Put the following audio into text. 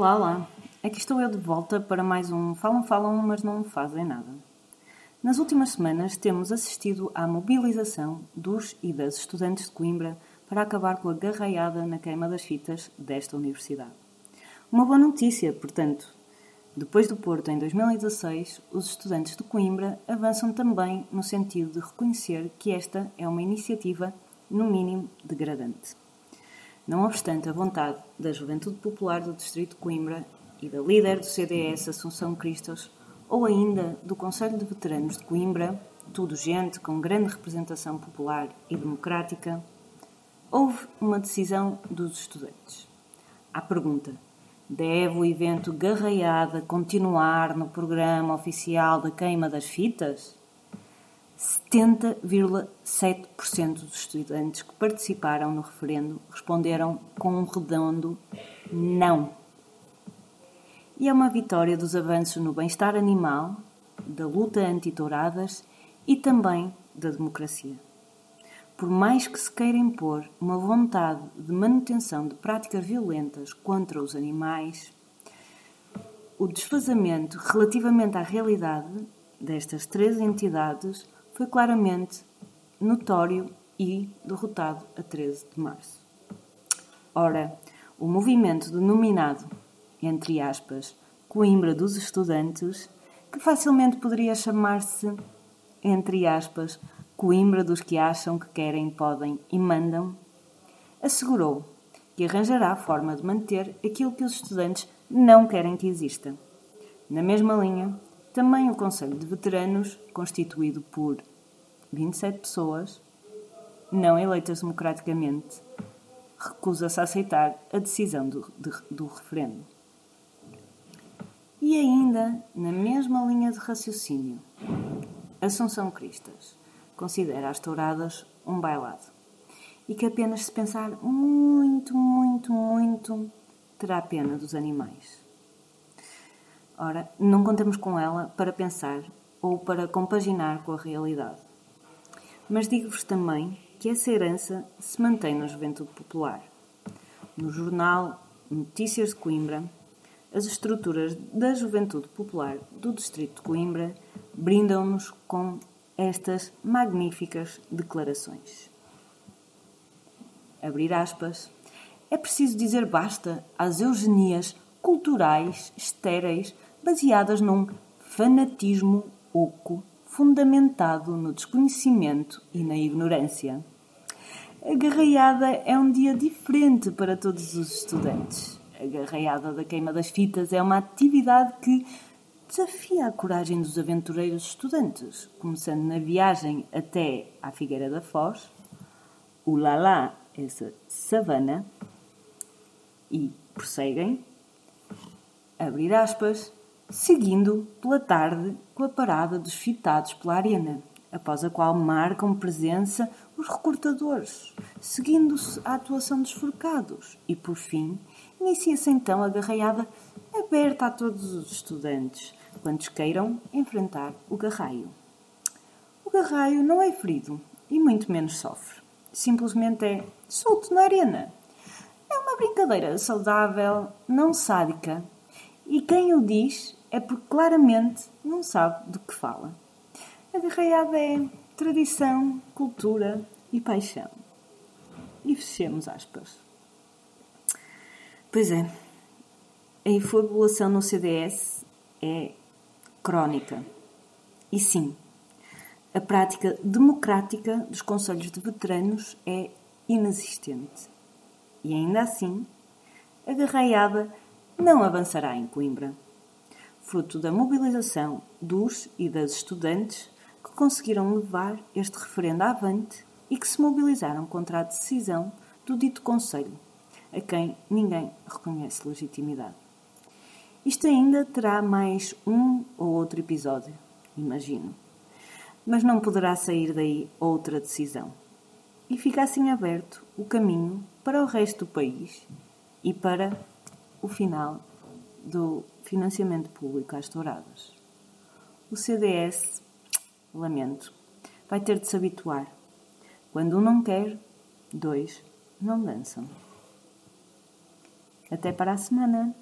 Olá, olá. Aqui estou eu de volta para mais um Falam, Falam, mas não fazem nada. Nas últimas semanas temos assistido à mobilização dos e das estudantes de Coimbra para acabar com a garraiada na queima das fitas desta universidade. Uma boa notícia, portanto. Depois do Porto, em 2016, os estudantes de Coimbra avançam também no sentido de reconhecer que esta é uma iniciativa, no mínimo, degradante. Não obstante a vontade da Juventude Popular do Distrito de Coimbra e da líder do CDS Assunção Cristos, ou ainda do Conselho de Veteranos de Coimbra, tudo gente com grande representação popular e democrática, houve uma decisão dos estudantes. À pergunta: deve o evento Garraiada continuar no programa oficial da queima das fitas? 70,7% dos estudantes que participaram no referendo responderam com um redondo não. E é uma vitória dos avanços no bem-estar animal, da luta anti-touradas e também da democracia. Por mais que se queira impor uma vontade de manutenção de práticas violentas contra os animais, o desfazamento relativamente à realidade destas três entidades foi claramente notório e derrotado a 13 de março. Ora, o movimento denominado, entre aspas, Coimbra dos Estudantes, que facilmente poderia chamar-se, entre aspas, Coimbra dos que acham que querem, podem e mandam, assegurou que arranjará a forma de manter aquilo que os estudantes não querem que exista. Na mesma linha, também o Conselho de Veteranos, constituído por 27 pessoas, não eleitas democraticamente, recusa-se a aceitar a decisão do, de, do referendo. E ainda, na mesma linha de raciocínio, Assunção Cristas considera as touradas um bailado e que apenas se pensar muito, muito, muito terá pena dos animais. Ora, não contamos com ela para pensar ou para compaginar com a realidade. Mas digo-vos também que essa herança se mantém na juventude popular. No jornal Notícias de Coimbra, as estruturas da juventude popular do Distrito de Coimbra brindam-nos com estas magníficas declarações. Abrir aspas. É preciso dizer basta às eugenias culturais estéreis baseadas num fanatismo oco fundamentado no desconhecimento e na ignorância. A garraiada é um dia diferente para todos os estudantes. A garraiada da queima das fitas é uma atividade que desafia a coragem dos aventureiros estudantes, começando na viagem até à Figueira da Foz, o Lalá, essa savana, e prosseguem, abrir aspas, seguindo pela tarde com a parada dos fitados pela arena, após a qual marcam presença os recortadores, seguindo-se a atuação dos forcados e, por fim, inicia-se então a garraiada aberta a todos os estudantes, quantos queiram enfrentar o garraio. O garraio não é ferido e muito menos sofre. Simplesmente é solto na arena. É uma brincadeira saudável, não sádica, e quem o diz é porque claramente não sabe do que fala. A garraiada é tradição, cultura e paixão. E fechemos aspas. Pois é, a infobulação no CDS é crónica. E sim, a prática democrática dos conselhos de veteranos é inexistente. E ainda assim, a garraiada não avançará em Coimbra fruto da mobilização dos e das estudantes que conseguiram levar este referendo avante e que se mobilizaram contra a decisão do dito Conselho, a quem ninguém reconhece legitimidade. Isto ainda terá mais um ou outro episódio, imagino. Mas não poderá sair daí outra decisão. E fica assim aberto o caminho para o resto do país e para o final do financiamento público às touradas. O CDS, lamento, vai ter de se habituar. Quando um não quer, dois não dançam. Até para a semana!